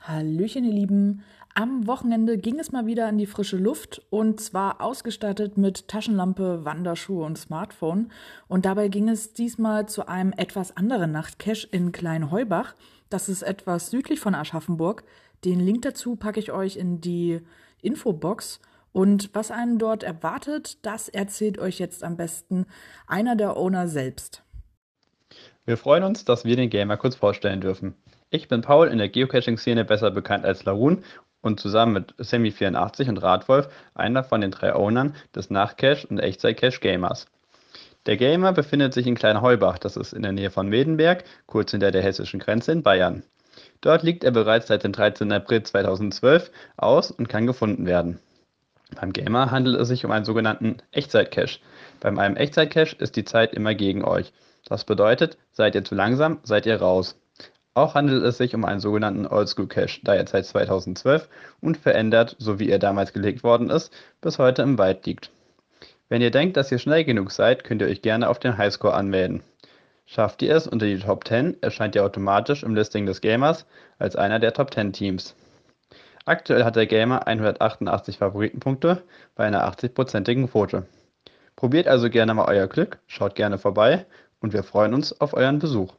Hallöchen, ihr Lieben. Am Wochenende ging es mal wieder in die frische Luft und zwar ausgestattet mit Taschenlampe, Wanderschuhe und Smartphone. Und dabei ging es diesmal zu einem etwas anderen Nachtcache in Kleinheubach. Das ist etwas südlich von Aschaffenburg. Den Link dazu packe ich euch in die Infobox. Und was einen dort erwartet, das erzählt euch jetzt am besten einer der Owner selbst. Wir freuen uns, dass wir den Gamer kurz vorstellen dürfen. Ich bin Paul, in der Geocaching-Szene besser bekannt als Larun und zusammen mit Semi84 und Radwolf einer von den drei Ownern des Nachtcache und Echtzeit-Cache Gamers. Der Gamer befindet sich in Kleinheubach, das ist in der Nähe von Medenberg, kurz hinter der hessischen Grenze in Bayern. Dort liegt er bereits seit dem 13. April 2012 aus und kann gefunden werden. Beim Gamer handelt es sich um einen sogenannten Echtzeit-Cache. Bei einem Echtzeit-Cache ist die Zeit immer gegen euch. Das bedeutet, seid ihr zu langsam, seid ihr raus. Auch handelt es sich um einen sogenannten Oldschool-Cache, da er seit 2012 unverändert, so wie er damals gelegt worden ist, bis heute im Wald liegt. Wenn ihr denkt, dass ihr schnell genug seid, könnt ihr euch gerne auf den Highscore anmelden. Schafft ihr es unter die Top 10, erscheint ihr automatisch im Listing des Gamers als einer der Top 10 Teams. Aktuell hat der Gamer 188 Favoritenpunkte bei einer 80%igen Quote. Probiert also gerne mal euer Glück, schaut gerne vorbei und wir freuen uns auf euren Besuch.